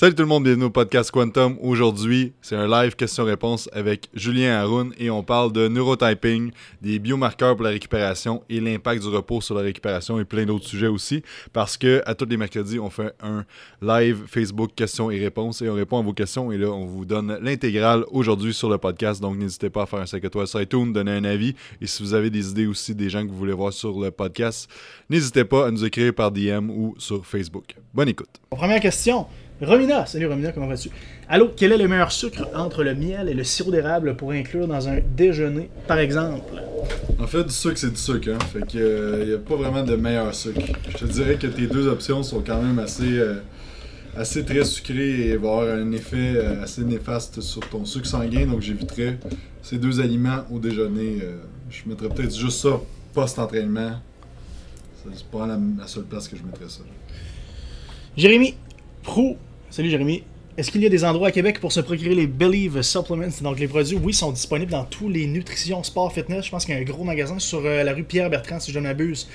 Salut tout le monde, bienvenue au podcast Quantum. Aujourd'hui, c'est un live question-réponse avec Julien Haroun et on parle de neurotyping, des biomarqueurs pour la récupération et l'impact du repos sur la récupération et plein d'autres sujets aussi. Parce que à tous les mercredis, on fait un live Facebook questions et réponses et on répond à vos questions et là, on vous donne l'intégrale aujourd'hui sur le podcast. Donc n'hésitez pas à faire un 5 étoiles sur iTunes, donner un avis et si vous avez des idées aussi des gens que vous voulez voir sur le podcast, n'hésitez pas à nous écrire par DM ou sur Facebook. Bonne écoute. Première question. Romina, salut Romina, comment vas-tu? Allô, quel est le meilleur sucre entre le miel et le sirop d'érable pour inclure dans un déjeuner, par exemple? En fait, du sucre, c'est du sucre. Hein? Fait qu'il n'y a pas vraiment de meilleur sucre. Je te dirais que tes deux options sont quand même assez, euh, assez très sucrées et vont avoir un effet euh, assez néfaste sur ton sucre sanguin. Donc, j'éviterais ces deux aliments au déjeuner. Euh, je mettrais peut-être juste ça post-entraînement. C'est pas la, la seule place que je mettrais ça. Jérémy Prou, salut Jérémy. Est-ce qu'il y a des endroits à Québec pour se procurer les Believe Supplements? Donc, les produits, oui, sont disponibles dans tous les nutritions, sport, fitness. Je pense qu'il y a un gros magasin sur euh, la rue Pierre-Bertrand, si je ne m'abuse.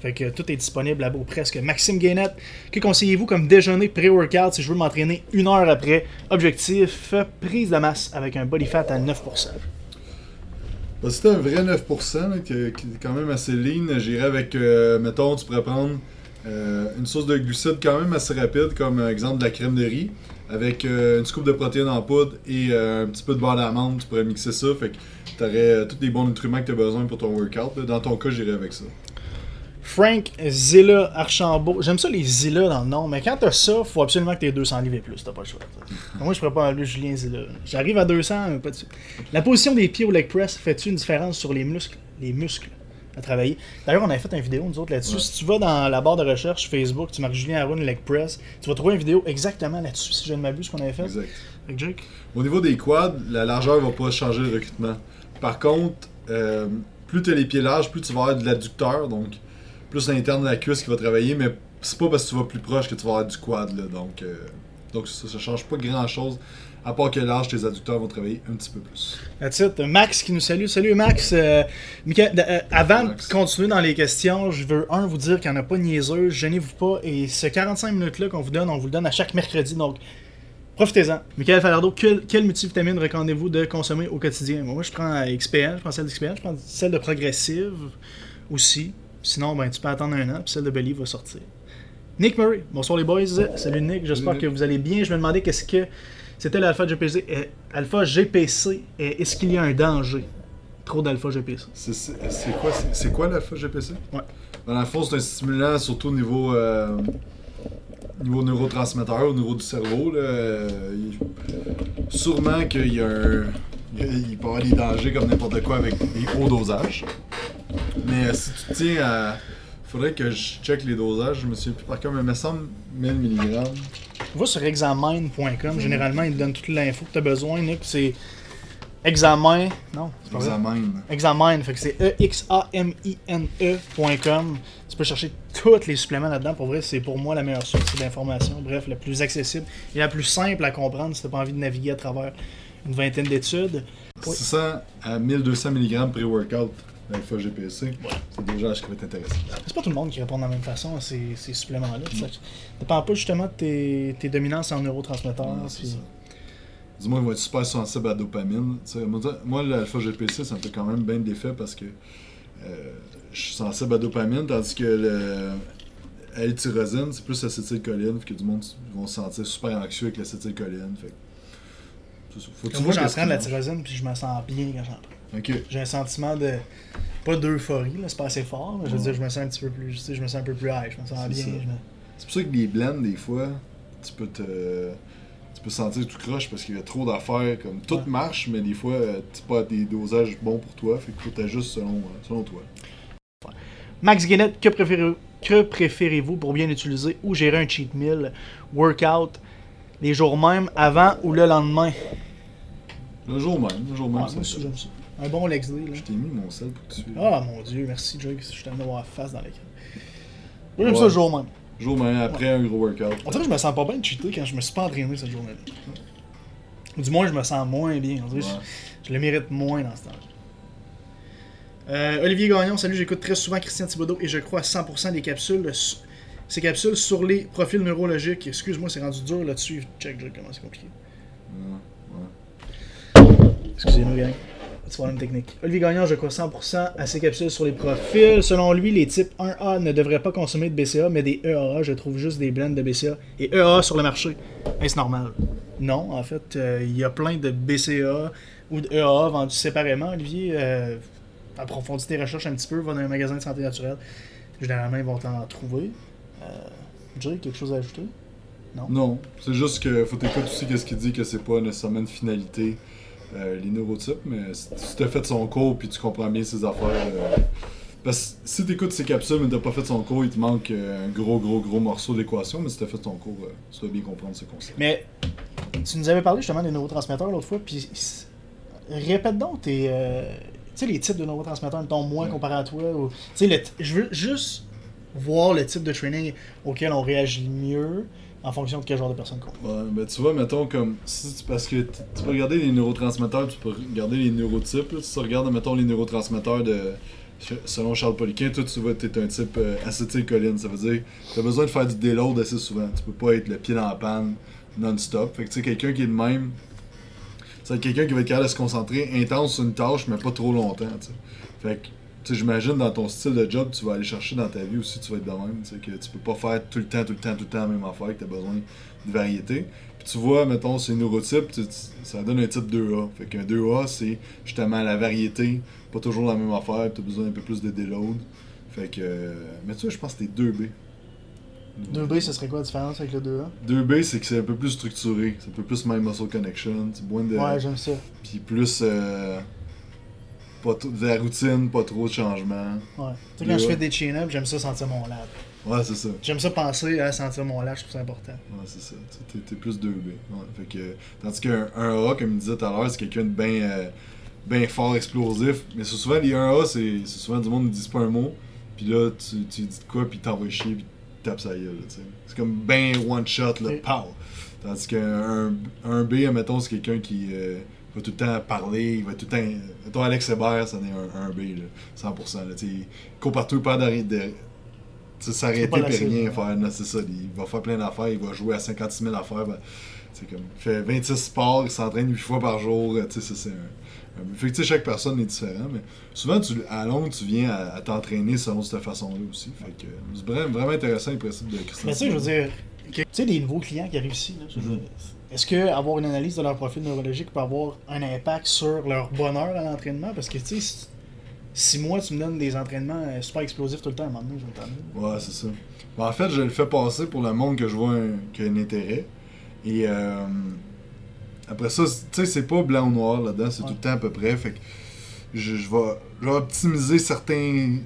Fait que tout est disponible là-bas presque. Maxime Gainette, que conseillez-vous comme déjeuner pré-workout si je veux m'entraîner une heure après? Objectif, prise de masse avec un body fat à 9%. Bah, c'est un vrai 9% là, qui est quand même assez lean. J'irais avec, euh, mettons, tu pourrais prendre euh, une source de glucides quand même assez rapide, comme euh, exemple de la crème de riz, avec euh, une scoop de protéines en poudre et un petit peu de beurre d'amande. Tu pourrais mixer ça, fait que tu aurais tous les bons nutriments que tu as besoin pour ton workout. là. Dans ton cas, j'irais avec ça. Frank Zilla Archambault. J'aime ça les Zilla dans le nom, mais quand t'as ça, faut absolument que t'aies 200 livres et plus, t'as pas le choix. Moi, je pourrais pas enlever Julien Zilla. J'arrive à 200, mais pas de suite. La position des pieds au leg press fait-tu une différence sur les muscles? Les muscles à travailler. D'ailleurs, on avait fait une vidéo, nous autres, là-dessus. Ouais. Si tu vas dans la barre de recherche Facebook, tu marques Julien Haroun leg press, tu vas trouver une vidéo exactement là-dessus, si je ne m'abuse, qu'on avait fait. Exact. Avec Jake? Au niveau des quads, la largeur va pas changer le recrutement. Par contre, euh, plus tu as les pieds larges, plus tu vas avoir de l'adducteur, donc plus l'interne de la cuisse qui va travailler, mais c'est pas parce que tu vas plus proche que tu vas avoir du quad. Là, donc, euh, donc ça, ça change pas grand chose. À part que l'âge, tes adducteurs vont travailler un petit peu plus. That's it. Max qui nous salue. Salut Max. Euh, Mickaël, euh, avant Max. de continuer dans les questions, je veux un vous dire qu'il n'y en a pas de niaiseuse, gênez-vous pas. Et ce 45 minutes-là qu'on vous donne, on vous le donne à chaque mercredi. Donc, profitez-en. Michael Falardo, quelle, quelle multivitamine recommandez-vous de consommer au quotidien? Moi, je prends XPN, je prends celle d'XPN, je prends celle de Progressive aussi. Sinon, ben, tu peux attendre un an, puis celle de Belly va sortir. Nick Murray, bonsoir les boys. Salut Nick, j'espère que vous allez bien. Je me demandais qu'est-ce que c'était l'alpha GPC. Euh, alpha GPC, euh, est-ce qu'il y a un danger? Trop d'alpha GPC. C'est quoi, quoi la GPC Ouais. Dans le fond, c'est un stimulant surtout au niveau, euh, niveau neurotransmetteur, au niveau du cerveau. Là, Euh, sûrement qu'il y a un. Il il peut y avoir des dangers comme n'importe quoi avec des hauts dosages. Mais euh, si tu tiens à. Faudrait que je check les dosages, je me souviens plus par cœur, mais il me semble 1000 mg. Va sur examine.com, généralement, ils te donnent toute l'info que tu as besoin. Nick, c'est examen. Non, c'est pas vrai? Examen. Examine, fait que c'est E E-X-A-M-I-N-E.com. Tu peux chercher tous les suppléments là-dedans. Pour vrai, c'est pour moi la meilleure source d'information. Bref, la plus accessible et la plus simple à comprendre si t'as pas envie de naviguer à travers une vingtaine d'études. Oui. 600 à 1200 mg pré-workout d'alpha GPC. C'est des dosage qui va être intéressant. C'est pas tout le monde qui répond de la même façon à ces, ces suppléments-là. Ça dépend pas justement de tes, tes dominances en neurotransmetteurs. Ouais, puis- ça. Dis-moi, il va être super sensible à la dopamine. Moi, l'alpha GPC, ça me fait quand même bien d'effet parce que euh, je suis sensible à la dopamine, tandis que le L-tyrosine, c'est plus l'acétylcholine, fait que du monde ils vont se sentir super anxieux avec l'acétylcholine. Fait. Faut que moi, vois j'en prends de la tyrosine puis je me sens bien quand j'en prends. J'ai un sentiment de. Pas d'euphorie, là, c'est pas assez fort. mais je veux Ouais. dire, je me sens un petit peu plus. Tu sais, je me sens un peu plus high, je me sens bien. je me- C'est pour ça que les blends, des fois, tu peux te. Tu peux sentir tout croche parce qu'il y a trop d'affaires. Comme tout Ouais. marche, mais des fois, euh, c'est pas des dosages bons pour toi. Fait que faut t'ajustes selon, euh, selon toi. Max Guénette, que préférez- que préférez-vous pour bien utiliser ou gérer un cheat meal, workout, les jours même, avant ou le lendemain? Le jour même, le jour même, Ah, c'est Moi ça. Un bon Lex. Là. Je t'ai mis mon sel pour que tu Ah mon dieu, merci Jake, je suis en avoir la face dans l'écran. Moi, J'aime Ouais. ça le jour même. Jour même, après un gros workout. On dirait que je me sens pas bien de cheater quand je me suis pas entraîné cette journée-là. Ou du moins, je me sens moins bien. On dirait que Ouais. je, je le mérite moins dans ce temps Euh, Olivier Gagnon, salut, j'écoute très souvent Christian Thibodeau et je crois à 100% des capsules. ces capsules sur les profils neurologiques. Excuse-moi, c'est rendu dur là-dessus. Check, check comment c'est compliqué. Excusez-nous, gang. C'est problème technique. Olivier Gagnon, je crois 100% à ces capsules sur les profils. Selon lui, les types 1A ne devraient pas consommer de BCA, mais des EAA. Je trouve juste des blends de BCA et EAA sur le marché. Est-ce normal? Non, en fait, euh, il y a plein de BCA ou de EAA vendus séparément. Olivier, euh, approfondis tes recherches un petit peu, va dans un magasin de santé naturelle. Généralement, ils vont t'en trouver. Euh, Jay, quelque chose à ajouter? Non. Non, c'est juste que faut t'écouter aussi qu'est-ce qu'il dit que c'est pas nécessairement une finalité euh, les neurotypes, mais si tu t'as fait son cours puis tu comprends bien ses affaires. euh, parce que si t'écoutes ses capsules mais t'as pas fait son cours, il te manque euh, un gros gros gros morceau d'équation, mais si t'as fait ton cours, tu vas bien comprendre ses concepts. Mais tu nous avais parlé justement des neurotransmetteurs l'autre fois, puis répète donc tes. euh, tu sais, les types de neurotransmetteurs, mettons, moi Ouais. comparé à toi. Ou, tu sais, je veux juste voir le type de training auquel on réagit mieux en fonction de quel genre de personne qu'on. Ouais, ben tu vois, mettons comme. Si parce que tu peux regarder les neurotransmetteurs, tu peux regarder les neurotypes. Si tu regardes, mettons, les neurotransmetteurs de. Selon Charles Poliquin, toi tu vois, t'es un type euh, acétylcholine. Ça veut dire que t'as besoin de faire du déload assez souvent. Tu peux pas être le pied dans la panne non-stop. Fait que tu sais, quelqu'un qui est de même. C'est quelqu'un qui va être capable de se concentrer intense sur une tâche, mais pas trop longtemps. Fait que, j'imagine dans ton style de job, tu vas aller chercher dans ta vie aussi, tu vas être de même. Tu sais, que tu peux pas faire tout le temps, tout le temps, tout le temps la même affaire, que tu as besoin de variété. Puis tu vois, mettons, ces neurotypes, tu- tu- ça donne un type 2A. Fait qu'un 2A, c'est justement la variété, pas toujours la même affaire, tu as besoin un peu plus de déload. Fait que. Mais tu vois, je pense que c'était 2B. 2B, ce serait quoi la différence avec le 2A 2B, c'est que c'est un peu plus structuré, c'est un peu plus mind muscle connection, c'est moins de. Ouais, j'aime ça. Puis plus. euh, pas trop- de la routine, pas trop de changements. Ouais. Tu sais, quand je fais des chin-ups, j'aime ça sentir mon lab. Ouais, c'est ça. J'aime ça penser à sentir mon lab, je trouve ça important. Ouais, c'est ça. T'es, t'es plus 2B. Ouais, fait que, tandis qu'un un A, comme il disait tout à l'heure, c'est quelqu'un de bien euh, ben fort, explosif. Mais c'est souvent, les 1A, c'est, c'est souvent du monde qui dit pas un mot. Puis là, tu, tu dis de quoi, puis t'envoies chier, puis tu tapes sa gueule. là. C'est comme ben one shot, là, Et- pow! Tandis qu'un un B, admettons, c'est quelqu'un qui euh, va tout le temps parler, il va tout le temps. Mettons, Alex Hébert, ça est un, un B, là, 100%. Là, court partout, il perd d'arrêt- de, tu sais, s'arrêter pas puis rien faire. c'est ça. Il va faire plein d'affaires, il va jouer à 56 000 affaires. ben, c'est comme, il fait 26 sports, il s'entraîne 8 fois par jour. euh, Tu sais, ça, c'est un, un- Fait que, chaque personne est différente, mais souvent, tu, à longue, tu viens à, à t'entraîner selon cette façon-là aussi. Fait que, c'est vraiment, vraiment intéressant le principe de Christian. Mais tu sais, je veux dire, tu sais, des nouveaux clients qui arrivent ici, là, Mhm. dire, est-ce que avoir une analyse de leur profil neurologique peut avoir un impact sur leur bonheur à l'entraînement? Parce que, tu sais, si- moi, tu me donnes des entraînements euh, super explosifs tout le temps, à un moment donné, je vais me tanner. Ouais, c'est ça. Ben, en fait, je le fais passer pour le monde que je vois un, qui a un intérêt. Et euh, après ça, tu sais, c'est pas blanc ou noir là-dedans, c'est Ouais. tout le temps à peu près. Fait que je, je vais, je vais optimiser certains.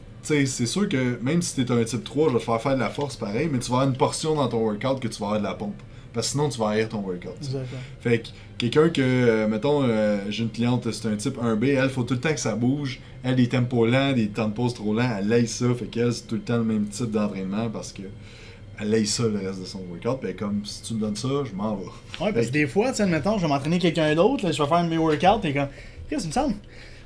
C'est sûr que même si t'es un type 3, je vais te faire faire de la force pareil, mais tu vas avoir une portion dans ton workout que tu vas avoir de la pompe. Parce que sinon, tu vas haïr ton workout. Exactement. Fait que quelqu'un que, euh, mettons, euh, j'ai une cliente, c'est un type 1B, elle, faut tout le temps que ça bouge. Elle, des tempos lents, des temps de pause trop lents, elle aille ça. Fait qu'elle, c'est tout le temps le même type d'entraînement parce que elle aille ça le reste de son workout. Puis comme, si tu me donnes ça, je m'en vais. Ouais, parce que des fois, tu sais, admettons, je vais m'entraîner quelqu'un d'autre, je vais faire un de mes workouts, et comme, qu'est-ce que me semble?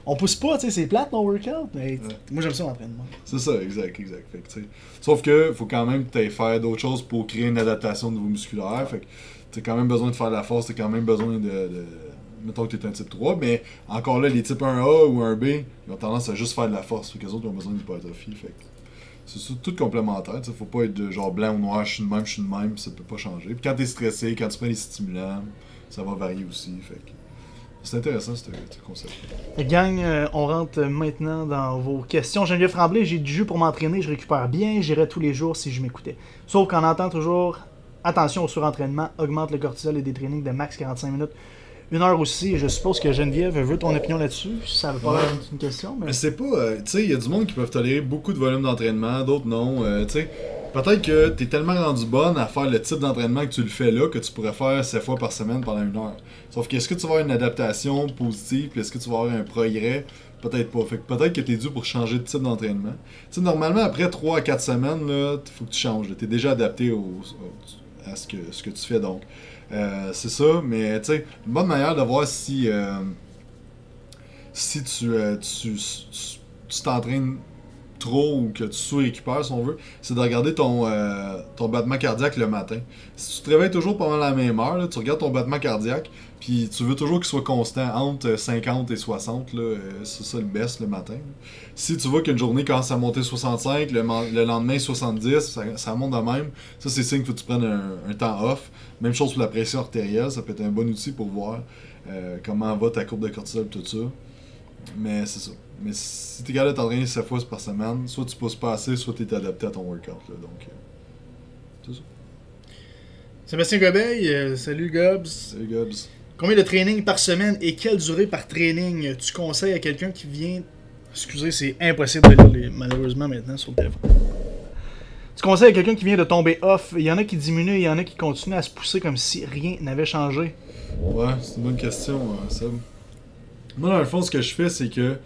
On pousse pas, tu sais, c'est plate nos workouts, mais Ouais. moi j'aime ça l'entraînement. C'est ça, exact, exact. Fait que, Sauf que faut quand même que tu faire d'autres choses pour créer une adaptation au niveau musculaire. Fait que tu as quand même besoin de faire de la force, tu as quand même besoin de, de- Mettons que tu es un type 3, mais encore là, les types 1A ou 1B, ils ont tendance à juste faire de la force. Fait que les autres ils ont besoin d'hypertrophie. Fait c'est tout complémentaire. tu Faut pas être de genre blanc ou noir, je suis de même, je suis de même, ça peut pas changer. Puis quand tu es stressé, quand tu prends des stimulants, ça va varier aussi. Fait que c'est intéressant ce, ce concept. Gang, euh, on rentre maintenant dans vos questions. Geneviève Tremblay, j'ai du jus pour m'entraîner, je récupère bien, j'irais tous les jours si je m'écoutais. Sauf qu'on entend toujours attention au surentraînement, augmente le cortisol et des trainings de max 45 minutes. Une heure aussi, je suppose que Geneviève veut ton opinion là-dessus. Ça veut pas Ouais. une question, mais. Mais c'est pas. euh, tu sais, il y a du monde qui peuvent tolérer beaucoup de volume d'entraînement, d'autres non. euh, tu sais, peut-être que t'es tellement rendu bonne à faire le type d'entraînement que tu le fais là que tu pourrais faire 7 fois par semaine pendant une heure. Sauf que est-ce que tu vas avoir une adaptation positive, puis est-ce que tu vas avoir un progrès? Peut-être pas. Que peut-être que t'es dû pour changer de type d'entraînement. Tu sais, normalement, après 3 à 4 semaines, là, faut que tu changes. là. T'es déjà adapté au, à ce que, ce que tu fais donc. Euh, c'est ça, mais tu sais, une bonne manière de voir si. euh, si tu, euh, tu, tu- tu t'entraînes trop ou que tu sous-récupères, si on veut, c'est de regarder ton, euh, ton battement cardiaque le matin. Si tu te réveilles toujours pendant la même heure, tu regardes ton battement cardiaque, puis tu veux toujours qu'il soit constant entre 50 et 60, là, euh, c'est ça le best le matin. Si tu vois qu'une journée commence à monter 65, le, le lendemain 70, ça, monte de même, ça c'est signe que tu prennes un, temps off. Même chose pour la pression artérielle, ça peut être un bon outil pour voir euh, comment va ta courbe de cortisol tout ça. Mais c'est ça. Mais si t'es capable de t'entraîner 7 fois par semaine, soit tu pousses pas assez, soit t'es adapté à ton workout. Là, donc, euh, c'est ça. Sébastien Gobeil, euh, salut Gobs. Salut Gobs. Combien de training par semaine et quelle durée par training tu conseilles à quelqu'un qui vient. Excusez, c'est impossible de lire les... malheureusement maintenant sur le téléphone. Tu conseilles à quelqu'un qui vient de tomber off. Il y en a qui diminuent, il y en a qui continuent à se pousser comme si rien n'avait changé. Ouais, c'est une bonne question, euh, Seb. Moi, dans le fond, ce que je fais, c'est que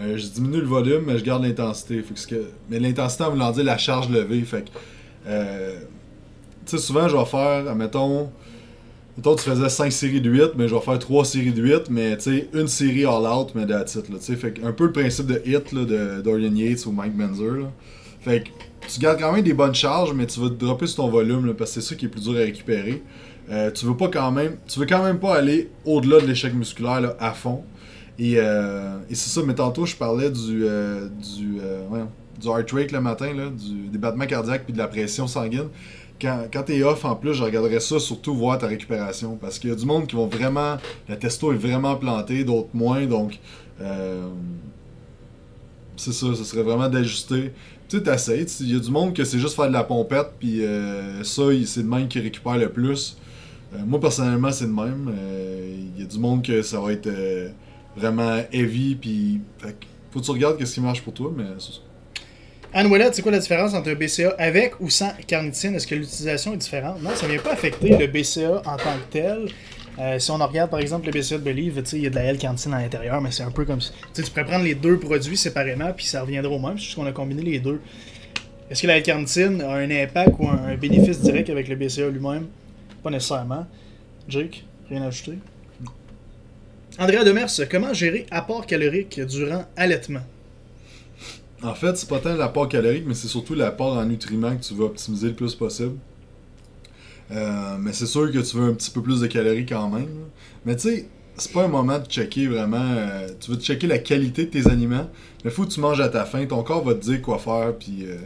euh, je diminue le volume, mais je garde l'intensité. Que. Mais l'intensité, en voulant dire la charge levée. Fait que, euh, tu sais, souvent, je vais faire, admettons, mettons, tu faisais 5 séries de 8, mais je vais faire 3 séries de 8, mais tu sais, une série all-out, mais that's it, là, tu sais. Fait que un peu le principe de hit, là, de Dorian Yates ou Mike Benzer, là. Fait que tu gardes quand même des bonnes charges, mais tu vas te dropper sur ton volume, parce que c'est ça qui est plus dur à récupérer. Euh, tu veux pas quand même tu veux quand même pas aller au-delà de l'échec musculaire à fond et, euh, et c'est ça mais tantôt je parlais du euh, du euh, du heart rate le matin là, du, des battements cardiaques puis de la pression sanguine quand, quand t'es off en plus je regarderais ça surtout voir ta récupération parce qu'il y a du monde qui vont vraiment la testo est vraiment plantée d'autres moins donc c'est ça ce serait vraiment d'ajuster tu sais, t'essayes. Il y a du monde que c'est juste faire de la pompette, puis ça, c'est le même qui récupère le plus. Euh, moi, personnellement, c'est le même. Euh, Il y a du monde que ça va être euh, vraiment heavy, puis. Faut que tu regardes qu'est-ce qui marche pour toi, mais c'est ça. Anne Ouellette, c'est quoi la différence entre un BCA avec ou sans carnitine? Est-ce que l'utilisation est différente? Non, ça ne vient pas affecter le BCA en tant que tel. Si on regarde par exemple le BCA de Believe, il y a de la L-carnitine à l'intérieur, mais c'est un peu comme si. Tu pourrais prendre les deux produits séparément, puis ça reviendra au même, juste qu'on a combiné les deux. Est-ce que la L-carnitine a un impact ou un bénéfice direct avec le BCA lui-même? Pas nécessairement. Jake, rien à ajouter? Andrea Demers, comment gérer apport calorique durant allaitement? En fait, c'est pas tant l'apport calorique, mais c'est surtout l'apport en nutriments que tu veux optimiser le plus possible. Euh, mais c'est sûr que tu veux un petit peu plus de calories quand même. Mais tu sais, c'est pas un moment de checker vraiment. euh, tu veux checker la qualité de tes aliments, mais faut que tu manges à ta faim. Ton corps va te dire quoi faire, puis euh,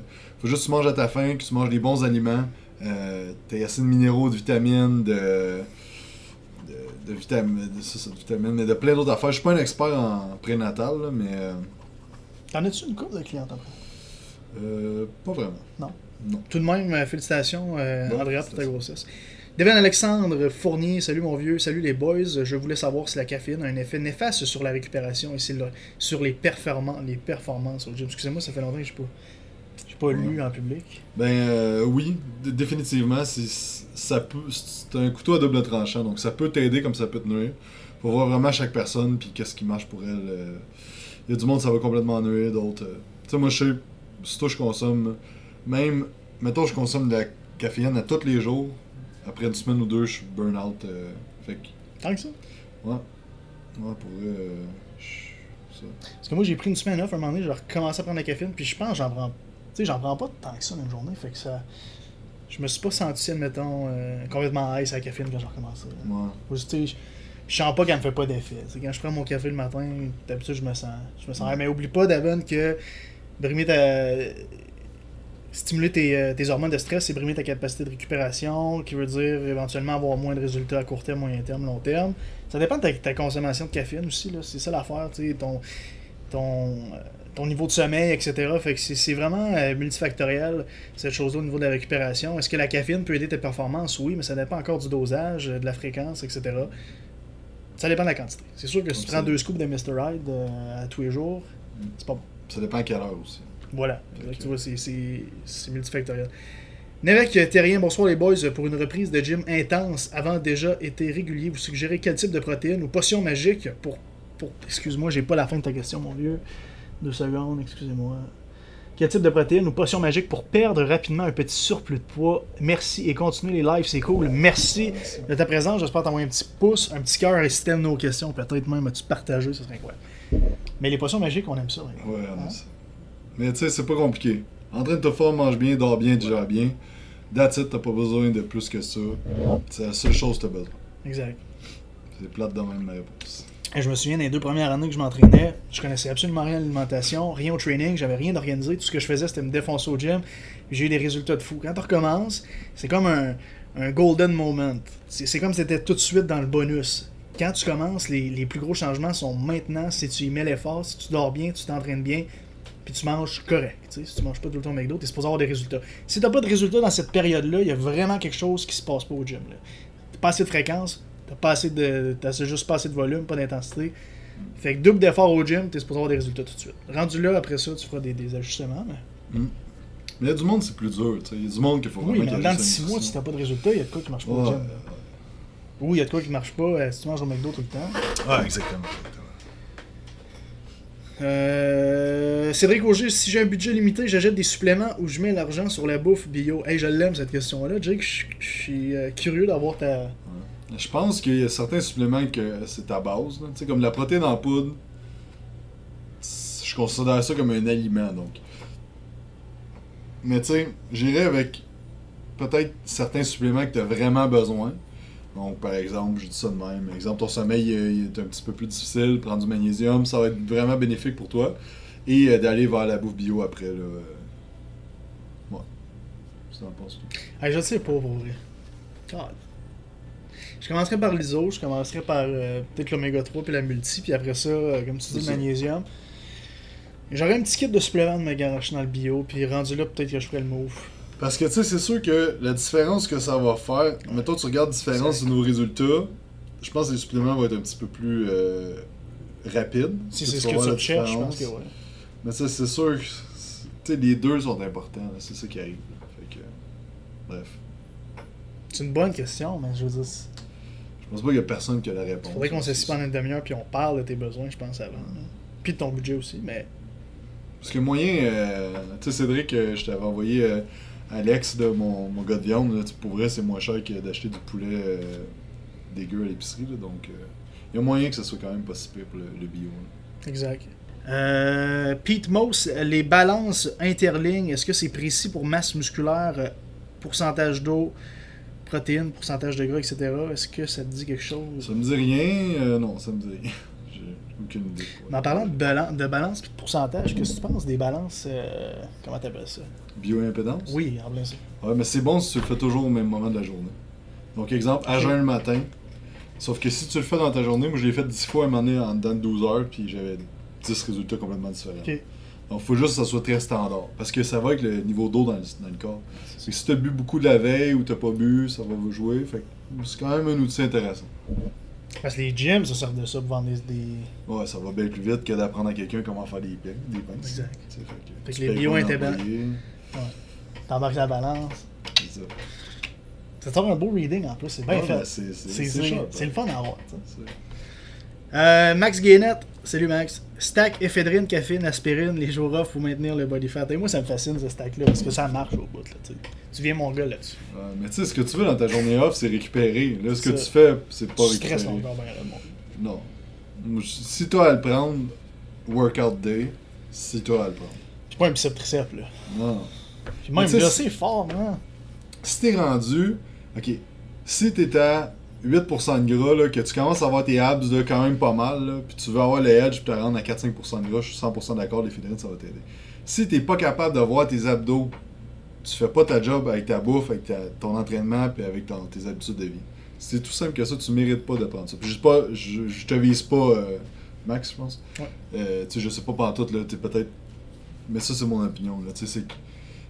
faut juste que tu manges à ta faim, que tu manges des bons aliments. Euh, T'as assez de minéraux, de vitamines, de. de, de vitamines, de, ça, de vitamines, mais de plein d'autres affaires. Je suis pas un expert en prénatal, là, mais. euh, T'en as-tu une couple de clients après? Euh, pas vraiment. Non. Non. Tout de même, euh, félicitations, euh, Bon, Andrea, pour ta grossesse. Devin Alexandre Fournier, salut mon vieux, salut les boys. Je voulais savoir si la caféine a un effet néfaste sur la récupération et sur les, performances, les performances au gym. Excusez-moi, ça fait longtemps que je n'ai pas, j'ai pas lu en public. Ben euh, oui, définitivement, c'est ça peut c'est un couteau à double tranchant, donc ça peut t'aider comme ça peut te nuire. Faut voir vraiment chaque personne puis qu'est-ce qui marche pour elle. euh. Il y a du monde ça va complètement nuire, d'autres. euh. Tu sais moi je sais, si toi je consomme même mettons je consomme de la caféine à tous les jours, après une semaine ou deux je suis burn out euh, fait que Tant que ça? ouais. Ouais, pour vrai, euh. Parce que moi, j'ai pris une semaine off, un moment donné, j'ai recommencé à prendre la caféine, puis je pense que j'en prends. Tu sais, j'en prends pas tant que ça dans une journée, fait que ça. Je me suis pas senti, admettons, euh, complètement ice à la caféine quand j'ai recommencé. Ouais. Tu sais, je- sens pas qu'elle me fait pas d'effet. Quand je prends mon café le matin, d'habitude, je me sens. Je me sens. Mais oublie pas, Davon, que brimer ta. Stimuler tes, euh, tes hormones de stress, c'est brimer ta capacité de récupération, qui veut dire éventuellement avoir moins de résultats à court terme, moyen terme, long terme. Ça dépend de ta, ta consommation de caféine aussi, là. C'est ça l'affaire, tu sais, ton, ton, euh, ton niveau de sommeil, etc. Fait que c'est vraiment euh, multifactoriel, cette chose-là, au niveau de la récupération. Est-ce que la caféine peut aider tes performances? Oui, mais ça dépend encore du dosage, euh, de la fréquence, etc. Ça dépend de la quantité. C'est sûr que si tu prends deux scoops de Mr. Hyde euh, à tous les jours, c'est pas bon. Ça dépend à quelle heure aussi. Voilà. Tu vois, c'est- multifactoriel. Nevek Terrien, bonsoir les boys. Pour une reprise de gym intense, avant déjà été régulier, vous suggérez quel type de protéines ou potion magique pour. pour excuse-moi, j'ai pas la fin de ta question, mon vieux. Deux secondes, excusez-moi. Quel type de protéines ou potion magique pour perdre rapidement un petit surplus de poids? Merci et continuez les lives, c'est cool. Merci de ta présence. J'espère t'envoyer un petit pouce, un petit cœur et si t'aimes nos questions, peut-être même as-tu partagé, ça serait incroyable. Mais les potions magiques, on aime ça. hein. Ouais, on Hein? a ça. Mais tu sais, c'est pas compliqué. Entraîne-toi fort, mange bien, dors bien, digère bien. That's it, t'as pas besoin de plus que ça. C'est la seule chose que t'as besoin. Exact. C'est plate de même ma réponse. Je me souviens des deux premières années que je m'entraînais, je connaissais absolument rien à l'alimentation, rien au training, j'avais rien d'organisé. Tout ce que je faisais, c'était me défoncer au gym. J'ai eu des résultats de fou. Quand tu recommences, c'est comme un, golden moment. C'est comme si c'était tout de suite dans le bonus. Quand tu commences, les, plus gros changements sont maintenant si tu y mets l'effort, si tu dors bien, tu t'entraînes bien, puis tu manges correct. Si tu manges pas tout le temps McDo, tu es supposé avoir des résultats. Si t'as pas de résultats dans cette période-là, il y a vraiment quelque chose qui se passe pas au gym. là. Pas assez de fréquence, t'as pas assez de. T'as juste pas assez de volume, pas d'intensité. Fait que double d'effort au gym, t'es supposé avoir des résultats tout de suite. Rendu là, après ça, tu feras des, des ajustements. Mais... Mais il y a du monde, c'est plus dur. Il y a du monde qu'il faut Oui, vraiment mais dans ajuste 6 sa mois, si t'as pas de résultats, il y a de quoi qui marche pas au Ouais. gym. là. Oui, il y a de quoi qui marche pas euh, si tu manges au McDo tout le temps. Ouais, exactement. Euh, Cédric Auger, si j'ai un budget limité, j'achète des suppléments ou je mets l'argent sur la bouffe bio. Hey, je l'aime cette question-là. Jake, je je suis euh, curieux d'avoir ta. Je pense qu'il y a certains suppléments que c'est ta base. Tu comme la protéine en poudre, je considère ça comme un aliment. donc. Mais tu sais, j'irais avec peut-être certains suppléments que tu as vraiment besoin. Donc, par exemple, je dis ça de même. Exemple, ton sommeil il est un petit peu plus difficile. Prendre du magnésium, ça va être vraiment bénéfique pour toi. Et euh, d'aller vers la bouffe bio après. Là, euh. Ouais. Ça en. Hey, je sais pas pour vrai. God. Je commencerai par l'ISO, je commencerai par euh, peut-être l'oméga 3 puis la multi, puis après ça, euh, comme tu dis, le magnésium. J'aurais un petit kit de suppléments de me garocher dans le bio, puis rendu là, peut-être que je ferais le move. Parce que tu sais, c'est sûr que la différence que ça va faire, mettons tu regardes la différence de nos résultats, je pense que les suppléments vont être un petit peu plus euh, rapides. Si Tu c'est ce que tu recherches, je pense que ouais. Mais ça, c'est sûr que tu sais, les deux sont importants, c'est ça qui arrive. Fait que, bref. C'est une bonne question, mais je veux dire, Je pense pas qu'il y a personne qui a la réponse. faudrait qu'on s'assied pendant une demi-heure puis on parle de tes besoins, je pense, avant. là. Puis de ton budget aussi, mais. Parce que moyen, euh, tu sais, Cédric, euh, je t'avais envoyé euh, Alex, là, mon, mon gars de viande, là, tu- pour vrai, c'est moins cher que d'acheter du poulet euh, dégueu à l'épicerie, donc euh, il y a moyen que ça soit quand même pas si pire pour le, le bio. là. Exact. Pete Moss, les balances interlignes, est-ce que c'est précis pour masse musculaire, pourcentage d'eau, protéines, pourcentage de gras, etc. Est-ce que ça te dit quelque chose? Ça me dit rien, euh, non, ça me dit rien. J'ai aucune idée. Mais en parlant de, balan- de balance et de pourcentage, qu'est-ce que tu penses des balances euh, Comment t'appelles ça? Bioimpédance? Oui, en plein ça. Ouais, mais c'est bon si tu le fais toujours au même moment de la journée. Donc, exemple, à jeun le matin. Sauf que si tu le fais dans ta journée, moi je l'ai fait 10 fois à un moment donné en dedans de 12 heures, puis j'avais 10 résultats complètement différents. Donc, faut juste que ça soit très standard. Parce que ça va avec le niveau d'eau dans le, dans le corps. C'est si t'as bu beaucoup de la veille ou t'as pas bu, ça va vous jouer. Fait c'est quand même un outil intéressant. Parce que les gyms se servent de ça pour vendre des. Ouais, ça va bien plus vite que d'apprendre à quelqu'un comment faire des pinces. Des pinces. Exact. Tu Fait que, Fait que tu les bio pas intéba- l'employé, T'embarques la balance. c'est ça. Ça sort un beau reading en plus, c'est bien Ouais, fait. ben, c'est- c'est- C'est c'est c'est- c'est hein. le fun à tu. C'est- Euh, Max Gainette, salut Max. Stack, éphédrine, caféine, aspirine, les jours off pour maintenir le body fat. Et moi, ça me fascine ce stack-là parce que ça marche au bout. Là, tu viens mon gars là-dessus. Ouais, mais tu sais, ce que tu veux dans ta journée off, c'est récupérer. Là, ce que Ça. tu fais, c'est pas Tu récupérer. ben, Non. Si toi à le prendre, workout day, si toi à le prendre. C'est pas un bicep triceps là. Non. Puis même là, c'est- fort, hein. Si t'es rendu, ok, si t'es à 8% de gras, là, que tu commences à avoir tes abs là, quand même pas mal, là, puis tu veux avoir le edge, puis te rendre à 4-5% de gras, je suis 100% d'accord, les fédérines, ça va t'aider. Si t'es pas capable de voir tes abdos, tu fais pas ta job avec ta bouffe, avec ta- ton entraînement, puis avec ton- tes habitudes de vie. C'est tout simple que ça, tu mérites pas de prendre ça. Puis je, pas, je, je te vise pas, euh, Max, je pense. Ouais. Euh, tu sais, je sais pas pantoute, là, t'es peut-être... Mais ça, c'est mon opinion, là, tu sais, c'est que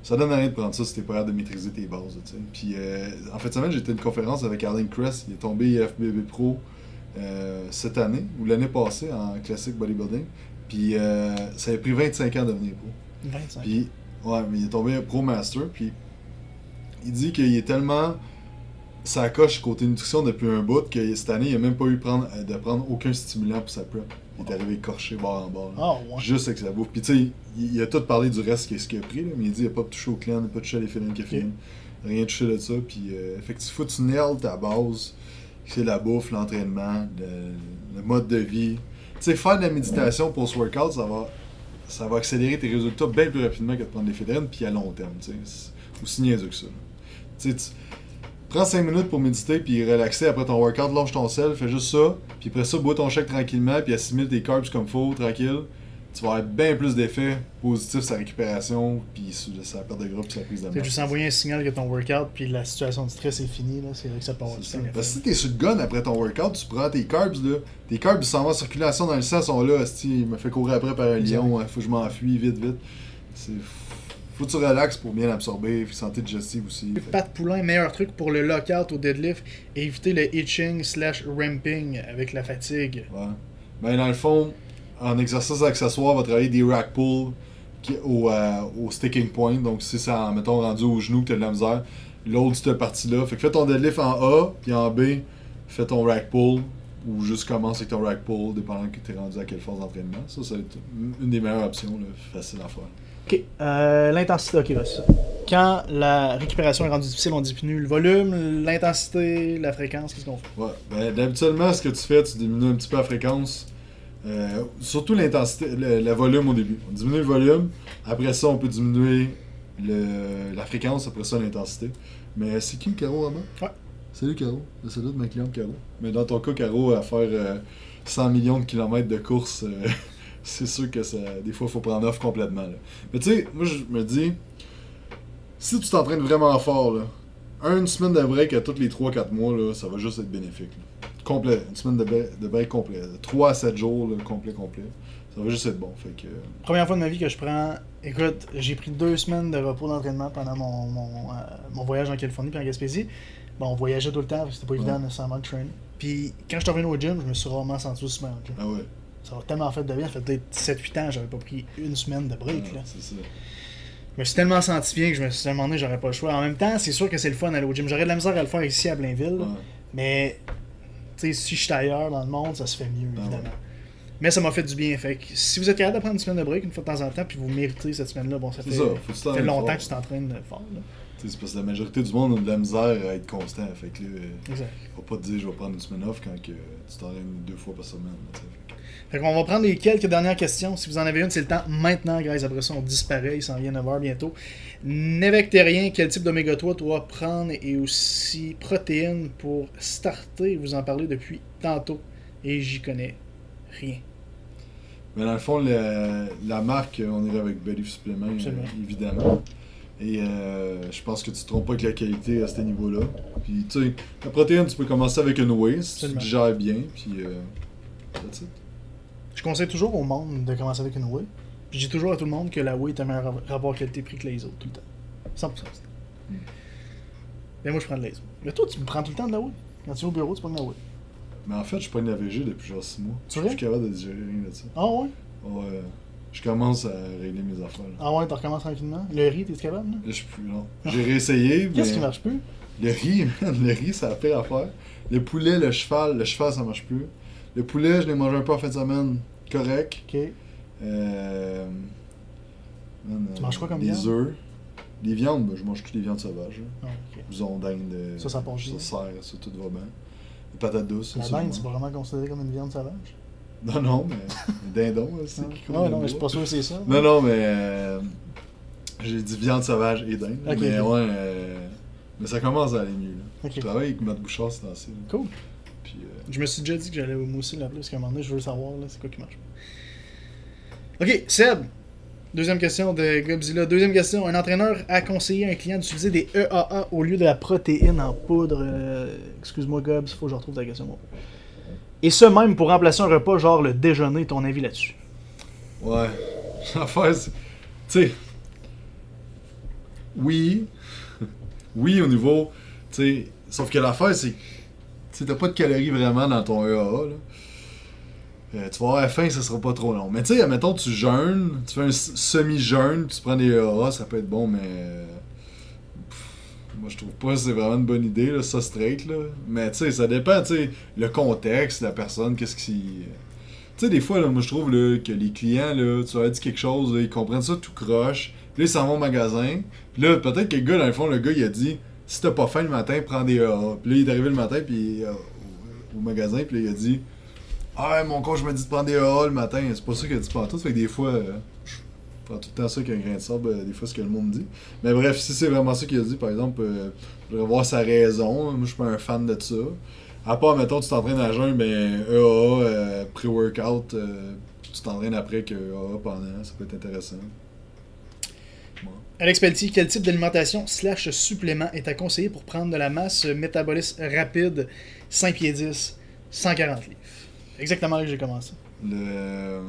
ça donne rien de prendre ça si t'es pas capable de maîtriser tes bases, là, tu sais. Puis, euh, en fait, semaine, j'étais à une conférence avec Arlen Crest, il est tombé IFBB Pro euh, cette année, ou l'année passée, en classique bodybuilding. Puis, euh, ça a pris 25 ans de devenir pro. 25. Puis, ouais, mais il est tombé pro master, puis il dit qu'il est tellement ça coche côté nutrition depuis un bout que cette année, il a même pas eu prendre, euh, de prendre aucun stimulant pour sa prep. Il est arrivé écorché bord en bord. là. Ah, ouais. Juste avec sa bouffe. Puis tu sais, il, il a tout parlé du reste qu'est-ce qu'il a pris, là, mais il dit qu'il n'a pas touché au clan, il n'a pas touché à de caféine, rien touché de ça. Puis euh, effectivement, faut que tu nails ta base, c'est la bouffe, l'entraînement, le, le mode de vie. Tu sais, faire de la méditation post-workout, ça va ça va accélérer tes résultats bien plus rapidement que de prendre des fédérines, puis à long terme. tu sais. C'est aussi niaiseux que ça. Tu sais, prends 5 minutes pour méditer, puis relaxer après ton workout, lâche ton sel, fais juste ça, puis après ça, bois ton chèque tranquillement, puis assimile tes carbs comme faut, tranquille. Tu vas avoir bien plus d'effets positifs sur la récupération, puis sur la perte de gras, puis la prise de Tu masse. juste envoyer un signal que ton workout puis la situation de stress est finie, là, c'est vrai que ça peut avoir ça. Parce que si t'es sur le gun après ton workout, tu prends tes carbs, là. Tes carbs, ils s'en vont en circulation dans le sang, sont là. esti, il me fait courir après par un lion, hein, faut que je m'enfuis vite, vite. C'est. Faut que tu relaxes pour bien absorber, puis santé digestive aussi. Pat Poulain, meilleur truc pour le lockout au deadlift, éviter le itching slash ramping avec la fatigue. Ouais. Ben, dans le fond, en exercice accessoire, on va travailler des rack pulls qui- au, euh, au sticking point. Donc, si c'est, en, mettons, rendu au genou que tu as de la misère, l'autre, cette partie-là. Fait que fais ton deadlift en A, puis en B, fais ton rack pull, ou juste commence avec ton rack pull, dépendant que tu es rendu à quelle phase d'entraînement. Ça, c'est une des meilleures options, là, facile à faire. Ok, euh, l'intensité, ok, vas-y. Quand la récupération est rendue difficile, on diminue le volume, l'intensité, la fréquence, qu'est-ce qu'on fait? Ouais, ben, d'habituellement, ce que tu fais, tu diminues un petit peu la fréquence. Euh, surtout l'intensité, le, le volume au début. On diminue le volume, après ça, on peut diminuer le, la fréquence, après ça, l'intensité. Mais c'est qui, Caro, là-bas? Ouais. Salut, Caro. C'est là de ma cliente, Caro. Mais dans ton cas, Caro, à faire euh, 100 millions de kilomètres de course, euh, c'est sûr que ça, des fois, il faut prendre off complètement. là. Mais tu sais, moi, je me dis, si tu t'entraînes vraiment fort, là, une semaine de break à tous les 3-4 mois, là, ça va juste être bénéfique. là. Complet. Une semaine de break, de break complet. 3 à 7 jours, là, complet, complet. Ça va juste être bon. Fait que, euh, Première fois de ma vie que je prends. Écoute, j'ai pris deux semaines de repos d'entraînement pendant mon, mon, euh, mon voyage en Californie puis en Gaspésie. Bon, on voyageait tout le temps, c'était pas évident Ouais. nécessairement de train. Puis quand je suis revenu au gym, je me suis rarement senti aussi bien. ok? ah ouais. Ça m'a tellement fait de bien, ça fait peut-être 7-8 ans, j'avais pas pris une semaine de break. Ah, là. c'est ça. Je me suis tellement senti bien que je me suis demandé j'aurais pas le choix. En même temps, c'est sûr que c'est le fun d'aller au gym. J'aurais de la misère à le faire ici à Blainville. Ouais. Mais, si je suis ailleurs dans le monde, ça se fait mieux, Ah évidemment. ouais. Mais ça m'a fait du bien. Fait que si vous êtes capable de prendre une semaine de break une fois de temps en temps, puis vous méritez cette semaine-là, bon, ça fait, ça, ça fait longtemps fort. que tu t'entraînes fort. Là. C'est parce que la majorité du monde a de la misère à être constant. Fait que là, euh, Exact. faut pas te dire je vais prendre une semaine off quand que tu t'entraînes deux fois par semaine. là. Fait qu'on va prendre les quelques dernières questions. Si vous en avez une, c'est le temps maintenant, guys. Après ça, on disparaît. Il s'en vient 9h bientôt. Névectérien, quel type d'oméga 3 doit prendre et aussi protéines pour starter? Vous en parlez depuis tantôt et j'y connais rien. Mais dans le fond, la, la marque, on irait avec Belly Supplément, euh, évidemment. Et euh, je pense que tu te trompes pas avec la qualité à ce niveau-là. Puis, tu sais, la protéine, tu peux commencer avec une whey si tu digères bien. Puis, euh, that's it. Je conseille toujours au monde de commencer avec une whey. Puis je dis toujours à tout le monde que la whey est un meilleur rapport qualité-prix que les autres, tout le temps. 100%. Mm. Mais moi, je prends de autres. Mais toi, tu me prends tout le temps de la whey. Quand tu es au bureau, tu prends de la whey. Mais en fait, je prends la VG depuis genre 6 mois. Je C'est suis capable de digérer rien de ça. Ah ouais? Ouais, je commence à régler mes affaires. là. Ah ouais, tu recommences tranquillement? Le riz, t'es capable, là? Je suis plus non. J'ai réessayé, mais Qu'est-ce qui marche plus? le riz, man, le riz, c'est la pire affaire. Le poulet, le cheval, le cheval, ça marche plus. Le poulet, je l'ai mangé un peu en fin de semaine, correct. Ok. Euh... man, Tu manges quoi comme Des œufs. Les viandes, ben, je mange toutes les viandes sauvages. Ah, ok. Bouson d'Inde. Ça, ça Ça sert, ça, tout va bien. Les patates douces. La dinde, c'est pas vraiment considéré comme une viande sauvage? Non, non, mais dindon aussi. Ah, qui court non, le mais je suis pas sûr que c'est ça. Non, non, mais euh, j'ai dit viande sauvage et dinde. Mais ouais, euh, mais ça commence à aller mieux. Là. Je travaille avec Matt Bouchard c'est là. Cool. Puis, euh, Je me suis déjà dit que j'allais moi aussi l'appeler parce qu'à un moment donné, je veux savoir là, c'est quoi qui marche. Ok, Seb. Deuxième question de Godzilla. Deuxième question. Un entraîneur a conseillé à un client d'utiliser des EAA au lieu de la protéine en poudre. Euh, Excuse-moi, Gobs, faut que je retrouve ta question. moi. Et ce même pour remplacer un repas, genre le déjeuner. Ton avis là-dessus? Ouais. L'affaire, c'est. Tu sais. Oui. oui, au niveau. Tu sais. Sauf que l'affaire, c'est. Tu t'as pas de calories vraiment dans ton EAA. Euh, tu vas avoir faim, ça sera pas trop long. Mais tu sais, admettons, tu jeûnes, tu fais un semi-jeûne, tu prends des EAA, ça peut être bon, mais. Moi, je trouve pas que c'est vraiment une bonne idée, là, ça straight, là. Mais tu sais, ça dépend, tu sais, le contexte, la personne, qu'est-ce qui. Tu sais, des fois, là, moi, je trouve que les clients, là, tu leur as dit quelque chose, ils comprennent ça tout croche. Puis là, ils s'en vont au magasin. Puis là, peut-être que le gars, dans le fond, le gars, il a dit si t'as pas faim le matin, prends des EA. Puis là, il est arrivé le matin, puis euh, au, magasin, puis là, il a dit Ah, mon coach m'a dit de prendre des EA le matin. C'est pas ça qu'il a dit pas tout. Fait que des fois, euh, je prends tout le temps ça qu'un grain de sable, euh, des fois, ce que le monde dit. Mais bref, si c'est vraiment ça qu'il a dit, par exemple, euh, je voudrais voir sa raison. Moi, je suis pas un fan de ça. À part, mettons, tu t'entraînes à jeun, ben euh, pré-workout, euh, tu t'entraînes après que EAA pendant, ça peut être intéressant. Alex Pelletier, quel type d'alimentation slash supplément est à conseiller pour prendre de la masse métabolisme rapide? 5 pieds 10, 140 livres Exactement là que j'ai commencé. Le,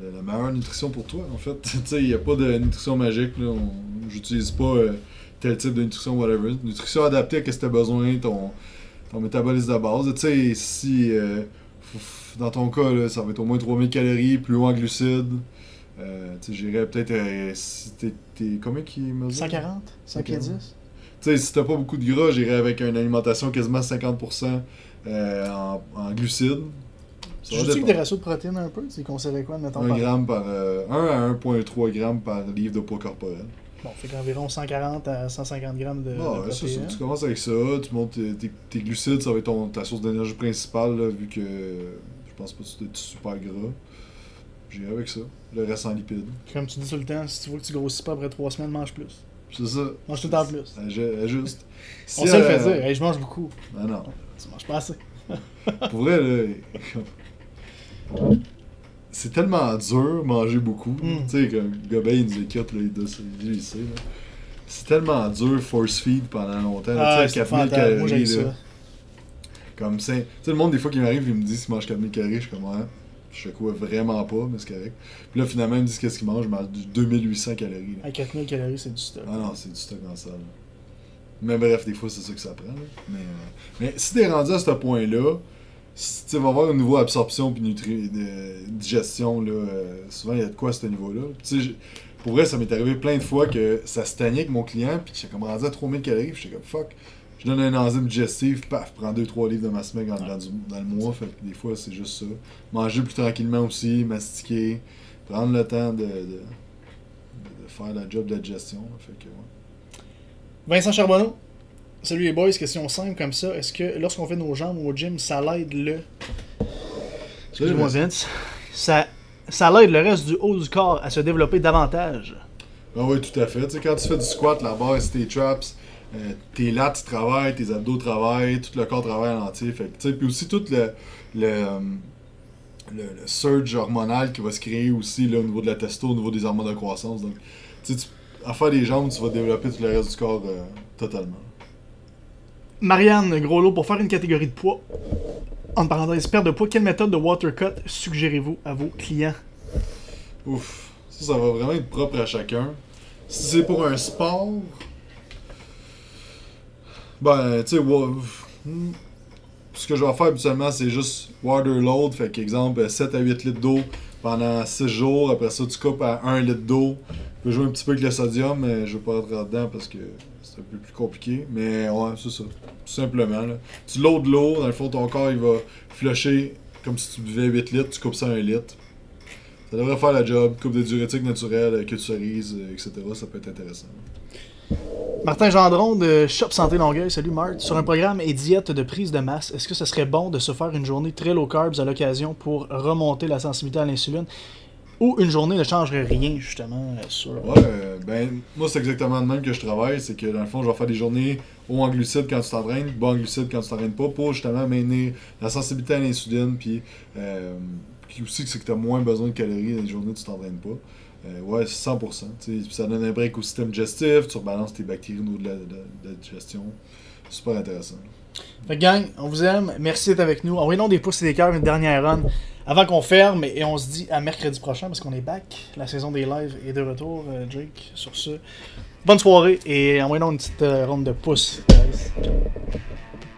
le- la meilleure nutrition pour toi, en fait. il n'y a pas de nutrition magique. là. J'utilise pas euh, tel type de nutrition, whatever. Nutrition adaptée à ce que tu as besoin, ton, métabolisme de base. Tu sais, si euh, dans ton cas, ça va être au moins 3000 calories, plus haut en glucides. Euh, tu sais, j'irais peut-être. euh, si t'es, t'es- Combien qui mesure 140 5 pieds 10 Tu sais, si t'as pas beaucoup de gras, j'irais avec une alimentation quasiment 50% euh, en, en glucides. Ça Tu dépendre. des ratios de protéines un peu? Tu conseillerais quoi, mettons 1 par- gramme par. euh, 1 à 1,3 grammes par livre de poids corporel. Bon, fait qu'environ 140 à 150 grammes de, Ah, de ouais, ça, ça, tu commences avec ça, tu montes tes, tes- tes glucides, ça va être ton- ta source d'énergie principale, là, vu que je pense pas que tu es super gras. J'irai avec ça. Le reste en lipides. Comme tu dis tout le temps, si tu vois que tu grossis pas après 3 semaines, mange plus. C'est ça. Mange tout le temps plus. Si, On se le fait euh, dire, hey, je mange beaucoup. Ah non. Tu manges pas assez. Pour vrai, là. C'est tellement dur manger beaucoup. Mm. Tu sais, comme Gobin, il nous écoute, là, il, il sait. C'est tellement dur force feed pendant longtemps. Ah, tu sais, c'est 4000 fantastique. Moi, calories. là. ça. Comme ça. Tu sais, le monde, des fois, qui m'arrive, il me dit s'il mange 4000 calories, je suis comme. Je sais quoi, vraiment pas, mais c'est correct. Puis là, finalement, il me dit qu'est-ce qu'il mange, je mange du 2800 calories. là. À 4000 calories, c'est du stock. Ah non, c'est du stock en salle. Mais bref, des fois, c'est ça que ça prend. là. Mais, euh, mais si t'es rendu à ce point-là, si tu vas avoir un niveau absorption puis nutri de digestion, là, euh, souvent, il y a de quoi à ce niveau-là. Pour vrai, ça m'est arrivé plein de fois que ça se tannait avec mon client, puis j'étais comme rendu à 3000 calories, puis j'étais comme fuck. Je donne un enzyme digestif, paf, prends 2-3 livres de masse maigre dans, dans, le mois. Fait que des fois, c'est juste ça. Manger plus tranquillement aussi, mastiquer, prendre le temps de, de, de- de faire la job de digestion. là. Fait que, ouais. Vincent Charbonneau. Salut les boys, question simple comme ça. Est-ce que lorsqu'on fait nos jambes au gym, ça l'aide le? Excuse-moi Vince. Ça, ça l'aide le reste du haut du corps à se développer davantage. Ah oui, tout à fait. Tu sais, quand tu fais du squat, la base, tes traps, euh, tes lats ils travaillent, tes abdos travaillent, tout le corps travaille en entier. Fait puis aussi tout le, le, le, le surge hormonal qui va se créer aussi là, au niveau de la testo, au niveau des hormones de croissance. Donc, tu en faire des jambes, tu vas développer tout le reste du corps euh, totalement. Marianne Groslot, pour faire une catégorie de poids, en parenthèse, perte de poids, quelle méthode de water cut suggérez-vous à vos clients? Ouf. Ça, ça va vraiment être propre à chacun. Si c'est pour un sport, ben, tu sais, ce que je vais faire habituellement, c'est juste water load. Fait qu'exemple, 7 à 8 litres d'eau pendant 6 jours. Après ça, tu coupes à 1 litre d'eau. Tu peux jouer un petit peu avec le sodium, mais je vais pas rentrer là-dedans parce que c'est un peu plus compliqué. Mais ouais, c'est ça. Tout simplement. Là. Tu loads l'eau, dans le fond, ton corps il va flusher comme si tu buvais 8 litres, tu coupes ça à 1 litre. Ça devrait faire la job. Coupe de diurétiques naturels, euh, euh, etc. Ça peut être intéressant. Martin Gendron de Shop Santé Longueuil, salut Marc. Sur un programme et diète de prise de masse, est-ce que ce serait bon de se faire une journée très low carbs à l'occasion pour remonter la sensibilité à l'insuline? Ou une journée ne changerait rien justement euh, sur. Ouais, euh, ben, moi, c'est exactement le même que je travaille. C'est que dans le fond, je vais faire des journées haut en glucides quand tu t'entraînes, bas en glucides quand tu t'entraînes pas, pour justement maintenir la sensibilité à l'insuline. Puis, euh, aussi, c'est que tu as moins besoin de calories dans les journées où tu t'entraînes pas. Euh, ouais, 100%. tu sais. Puis ça donne un break au système digestif, tu rebalances tes bactéries au de de- la digestion. Super intéressant. Fait gang, on vous aime. Merci d'être avec nous. Envoyez-nous des pouces et des cœurs, une dernière run avant qu'on ferme. Et on se dit à mercredi prochain parce qu'on est back. La saison des lives est de retour, euh, Jake. Sur ce, bonne soirée et envoyez-nous une petite euh, ronde de pouces.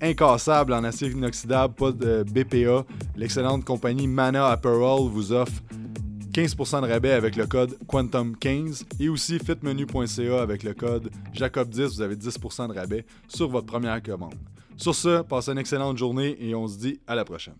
incassable en acier inoxydable, pas de BPA, l'excellente compagnie Mana Apparel vous offre 15% de rabais avec le code Quantum15 et aussi fitmenu.ca avec le code Jacob10, vous avez 10% de rabais sur votre première commande. Sur ce, passez une excellente journée et on se dit à la prochaine.